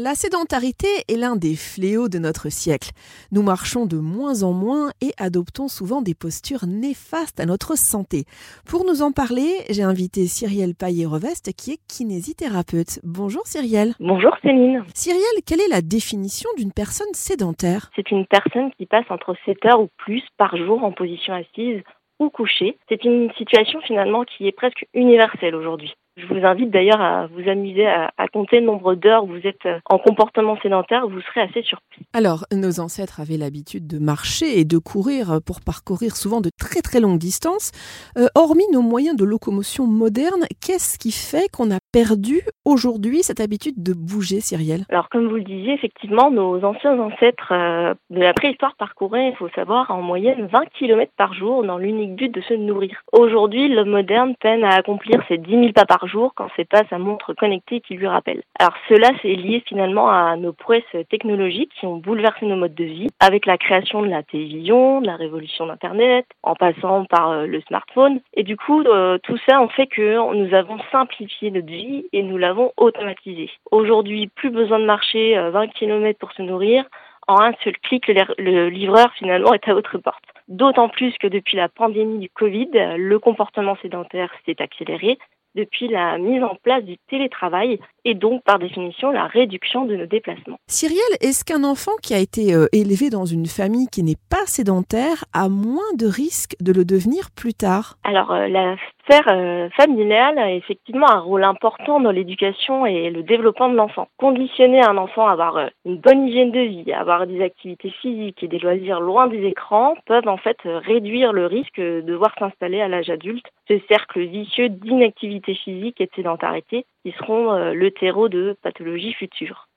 La sédentarité est l'un des fléaux de notre siècle. Nous marchons de moins en moins et adoptons souvent des postures néfastes à notre santé. Pour nous en parler, j'ai invité Cyrielle Paillet-Reveste qui est kinésithérapeute. Bonjour Cyrielle. Bonjour Céline. Cyrielle, quelle est la définition d'une personne sédentaire? C'est une personne qui passe entre 7 heures ou plus par jour en position assise ou couchée. C'est une situation finalement qui est presque universelle aujourd'hui. Je vous invite d'ailleurs à vous amuser à, compter le nombre d'heures où vous êtes euh, en comportement sédentaire, vous serez assez surpris. Alors, nos ancêtres avaient l'habitude de marcher et de courir pour parcourir souvent de très très longues distances. Euh, hormis nos moyens de locomotion modernes, qu'est-ce qui fait qu'on a perdu aujourd'hui cette habitude de bouger, Cyrielle? Alors, comme vous le disiez, effectivement, nos anciens ancêtres euh, de la préhistoire parcouraient, il faut savoir, en moyenne 20 km par jour dans l'unique but de se nourrir. Aujourd'hui, l'homme moderne peine à accomplir ses 10 000 pas par jour quand c'est pas sa montre connectée qui lui rappelle. Alors cela, c'est lié finalement à nos prouesses technologiques qui ont bouleversé nos modes de vie avec la création de la télévision, de la révolution d'Internet, en passant par euh, le smartphone. Et du coup, euh, tout ça en fait que nous avons simplifié notre vie et nous l'avons automatisé. Aujourd'hui, plus besoin de marcher 20 euh, km pour se nourrir. En un seul clic, le livreur finalement est à votre porte. D'autant plus que depuis la pandémie du Covid, le comportement sédentaire s'est accéléré, depuis la mise en place du télétravail et donc par définition la réduction de nos déplacements. Cyrielle, est-ce qu'un enfant qui a été euh, élevé dans une famille qui n'est pas sédentaire a moins de risques de le devenir plus tard? Alors euh, la sphère euh, familiale a effectivement un rôle important dans l'éducation et le développement de l'enfant. Conditionner un enfant à avoir une bonne hygiène de vie, à avoir des activités physiques et des loisirs loin des écrans peuvent en fait réduire le risque de voir s'installer à l'âge adulte ce cercle vicieux d'inactivité physique et de sédentarité qui seront euh, le terreau de pathologies futures.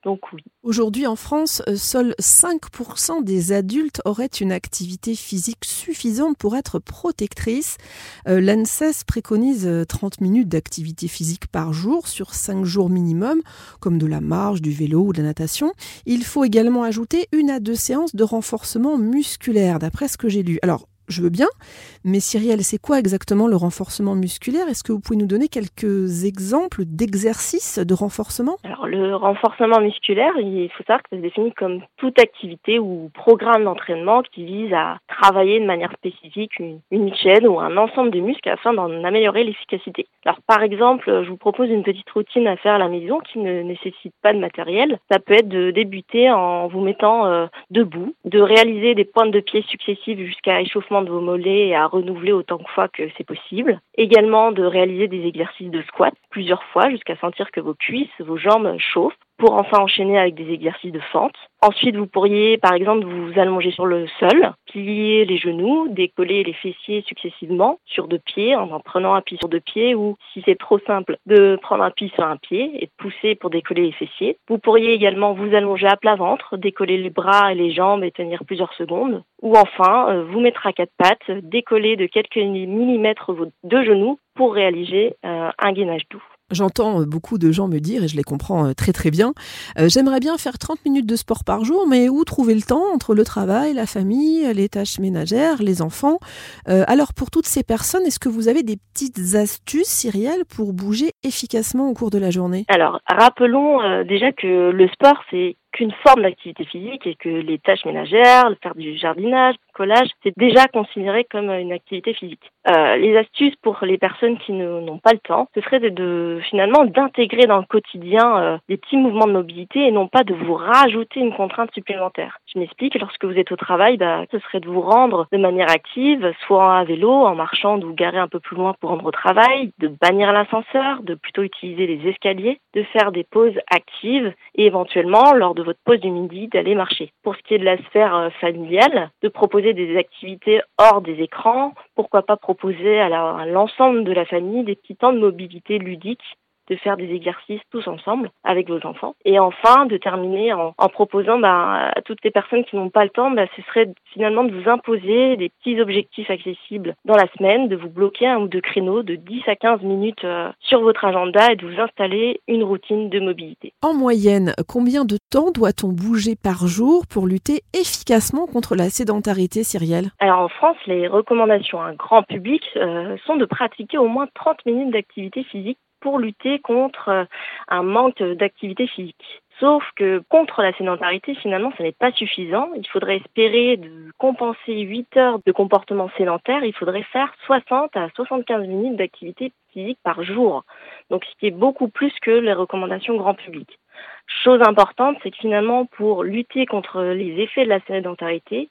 Aujourd'hui en France, euh, seuls 5% des adultes auraient une activité physique suffisante pour être protectrice. Euh, L'ANSES préconise 30 minutes d'activité physique par jour sur 5 jours minimum, comme de la marche, du vélo ou de la natation. Il faut également ajouter une à deux séances de renforcement musculaire, d'après ce que j'ai lu. Je veux bien. Mais Cyrielle, c'est quoi exactement le renforcement musculaire? Est-ce que vous pouvez nous donner quelques exemples d'exercices de renforcement? Alors le renforcement musculaire, il faut savoir que ça se définit comme toute activité ou programme d'entraînement qui vise à travailler de manière spécifique une, chaîne ou un ensemble de muscles afin d'en améliorer l'efficacité. Alors par exemple, je vous propose une petite routine à faire à la maison qui ne nécessite pas de matériel. Ça peut être de débuter en vous mettant euh, debout, de réaliser des pointes de pied successives jusqu'à de vos mollets et à renouveler autant de fois que c'est possible. Également de réaliser des exercices de squat plusieurs fois jusqu'à sentir que vos cuisses, vos jambes chauffent pour enfin enchaîner avec des exercices de fente. Ensuite, vous pourriez par exemple vous allonger sur le sol, plier les genoux, décoller les fessiers successivement sur deux pieds en en prenant un pied sur deux pieds ou si c'est trop simple, de prendre un pied sur un pied et de pousser pour décoller les fessiers. Vous pourriez également vous allonger à plat ventre, décoller les bras et les jambes et tenir plusieurs secondes. Ou enfin, euh, vous mettre à quatre pattes, décoller de quelques millimètres vos deux genoux pour réaliser euh, un gainage doux. J'entends beaucoup de gens me dire, et je les comprends euh, très très bien, euh, j'aimerais bien faire 30 minutes de sport par jour, mais où trouver le temps entre le travail, la famille, les tâches ménagères, les enfants euh, Alors pour toutes ces personnes, est-ce que vous avez des petites astuces, Cyrielle, pour bouger efficacement au cours de la journée? Alors rappelons déjà que le sport, c'est qu'une forme d'activité physique et que les tâches ménagères, faire du jardinage, collage, c'est déjà considéré comme une activité physique. Euh, les astuces pour les personnes qui n'ont pas le temps, ce serait de, finalement d'intégrer dans le quotidien euh, des petits mouvements de mobilité et non pas de vous rajouter une contrainte supplémentaire. Je m'explique, lorsque vous êtes au travail, bah, ce serait de vous rendre de manière active, soit à vélo, en marchant, de vous garer un peu plus loin pour rendre au travail, de bannir l'ascenseur, de plutôt utiliser les escaliers, de faire des pauses actives et éventuellement, lors de votre pause du midi, d'aller marcher. Pour ce qui est de la sphère euh, familiale, de proposer des activités hors des écrans, pourquoi pas proposer à l'ensemble de la famille des petits temps de mobilité ludique de faire des exercices tous ensemble avec vos enfants. Et enfin, de terminer en, proposant bah, à toutes les personnes qui n'ont pas le temps, bah, ce serait finalement de vous imposer des petits objectifs accessibles dans la semaine, de vous bloquer un ou deux créneaux de 10 à 15 minutes euh, sur votre agenda et de vous installer une routine de mobilité. En moyenne, combien de temps doit-on bouger par jour pour lutter efficacement contre la sédentarité, Cyrielle? Alors en France, les recommandations à un grand public euh, sont de pratiquer au moins 30 minutes d'activité physique pour lutter contre euh, un manque d'activité physique. Sauf que contre la sédentarité, finalement, ce n'est pas suffisant. Il faudrait espérer compenser 8 heures de comportement sédentaire. Il faudrait faire 60 à 75 minutes d'activité physique par jour. Donc, ce qui est beaucoup plus que les recommandations grand public. Chose importante, c'est que finalement, pour lutter contre les effets de la sédentarité,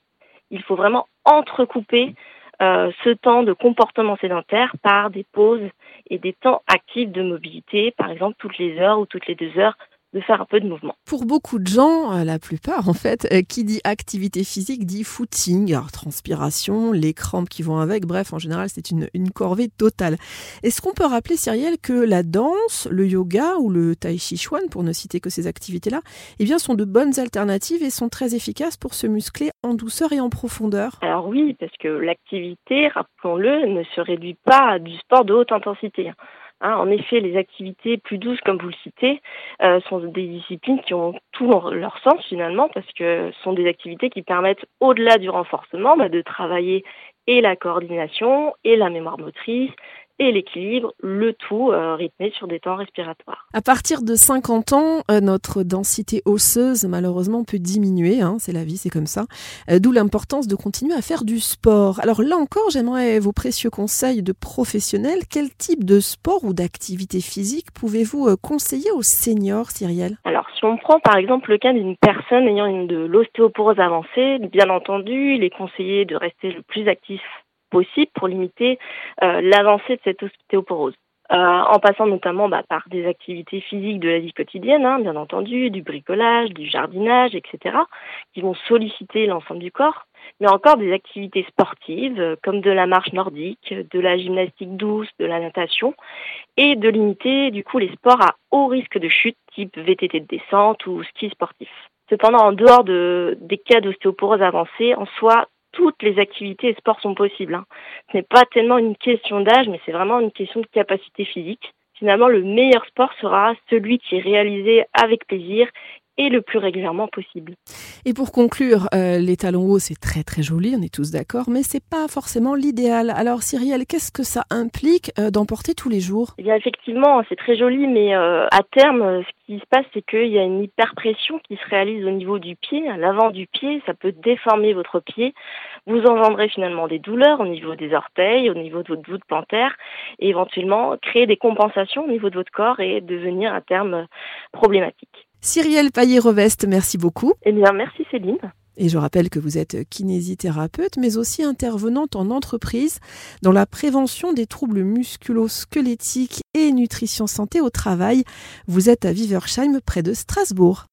il faut vraiment entrecouper euh, ce temps de comportement sédentaire par des pauses et des temps actifs de mobilité, par exemple toutes les heures ou toutes les deux heures de faire un peu de mouvement. Pour beaucoup de gens, euh, la plupart en fait, euh, qui dit activité physique dit footing, alors transpiration, les crampes qui vont avec, bref, en général c'est une, une corvée totale. Est-ce qu'on peut rappeler, Cyrielle, que la danse, le yoga ou le tai chi chuan, pour ne citer que ces activités-là, eh bien, sont de bonnes alternatives et sont très efficaces pour se muscler en douceur et en profondeur? Alors oui, parce que l'activité, rappelons-le, ne se réduit pas à du sport de haute intensité. Hein, en effet, les activités plus douces, comme vous le citez, euh, sont des disciplines qui ont tout leur, sens finalement, parce que ce sont des activités qui permettent, au-delà du renforcement, bah, de travailler et la coordination et la mémoire motrice et l'équilibre, le tout euh, rythmé sur des temps respiratoires. À partir de 50 ans, euh, notre densité osseuse malheureusement peut diminuer, hein, c'est la vie, c'est comme ça, euh, d'où l'importance de continuer à faire du sport. Alors là encore, j'aimerais vos précieux conseils de professionnels. Quel type de sport ou d'activité physique pouvez-vous conseiller aux seniors, Cyrielle? Alors si on prend par exemple le cas d'une personne ayant une, de l'ostéoporose avancée, bien entendu, il est conseillé de rester le plus actif possible pour limiter euh, l'avancée de cette ostéoporose. Euh, en passant notamment bah, par des activités physiques de la vie quotidienne, hein, bien entendu, du bricolage, du jardinage, etc., qui vont solliciter l'ensemble du corps, mais encore des activités sportives euh, comme de la marche nordique, de la gymnastique douce, de la natation, et de limiter du coup les sports à haut risque de chute, type VTT de descente ou ski sportif. Cependant, en dehors de, des cas d'ostéoporose avancée, en soi, toutes les activités et sports sont possibles. Hein. Ce n'est pas tellement une question d'âge, mais c'est vraiment une question de capacité physique. Finalement, le meilleur sport sera celui qui est réalisé avec plaisir et le plus régulièrement possible. Et pour conclure, euh, les talons hauts, c'est très très joli, on est tous d'accord, mais c'est pas forcément l'idéal. Alors Cyrielle, qu'est-ce que ça implique euh, d'en porter tous les jours? Eh bien effectivement, c'est très joli, mais euh, à terme, ce qui se passe, c'est qu'il y a une hyperpression qui se réalise au niveau du pied, à l'avant du pied, ça peut déformer votre pied, vous engendrer finalement des douleurs au niveau des orteils, au niveau de votre voûte plantaire, et éventuellement créer des compensations au niveau de votre corps et devenir à terme problématique. Cyrielle Paillet-Reveste, merci beaucoup. Eh bien, merci Céline. Et je rappelle que vous êtes kinésithérapeute, mais aussi intervenante en entreprise dans la prévention des troubles musculo-squelettiques et nutrition santé au travail. Vous êtes à Viversheim, près de Strasbourg.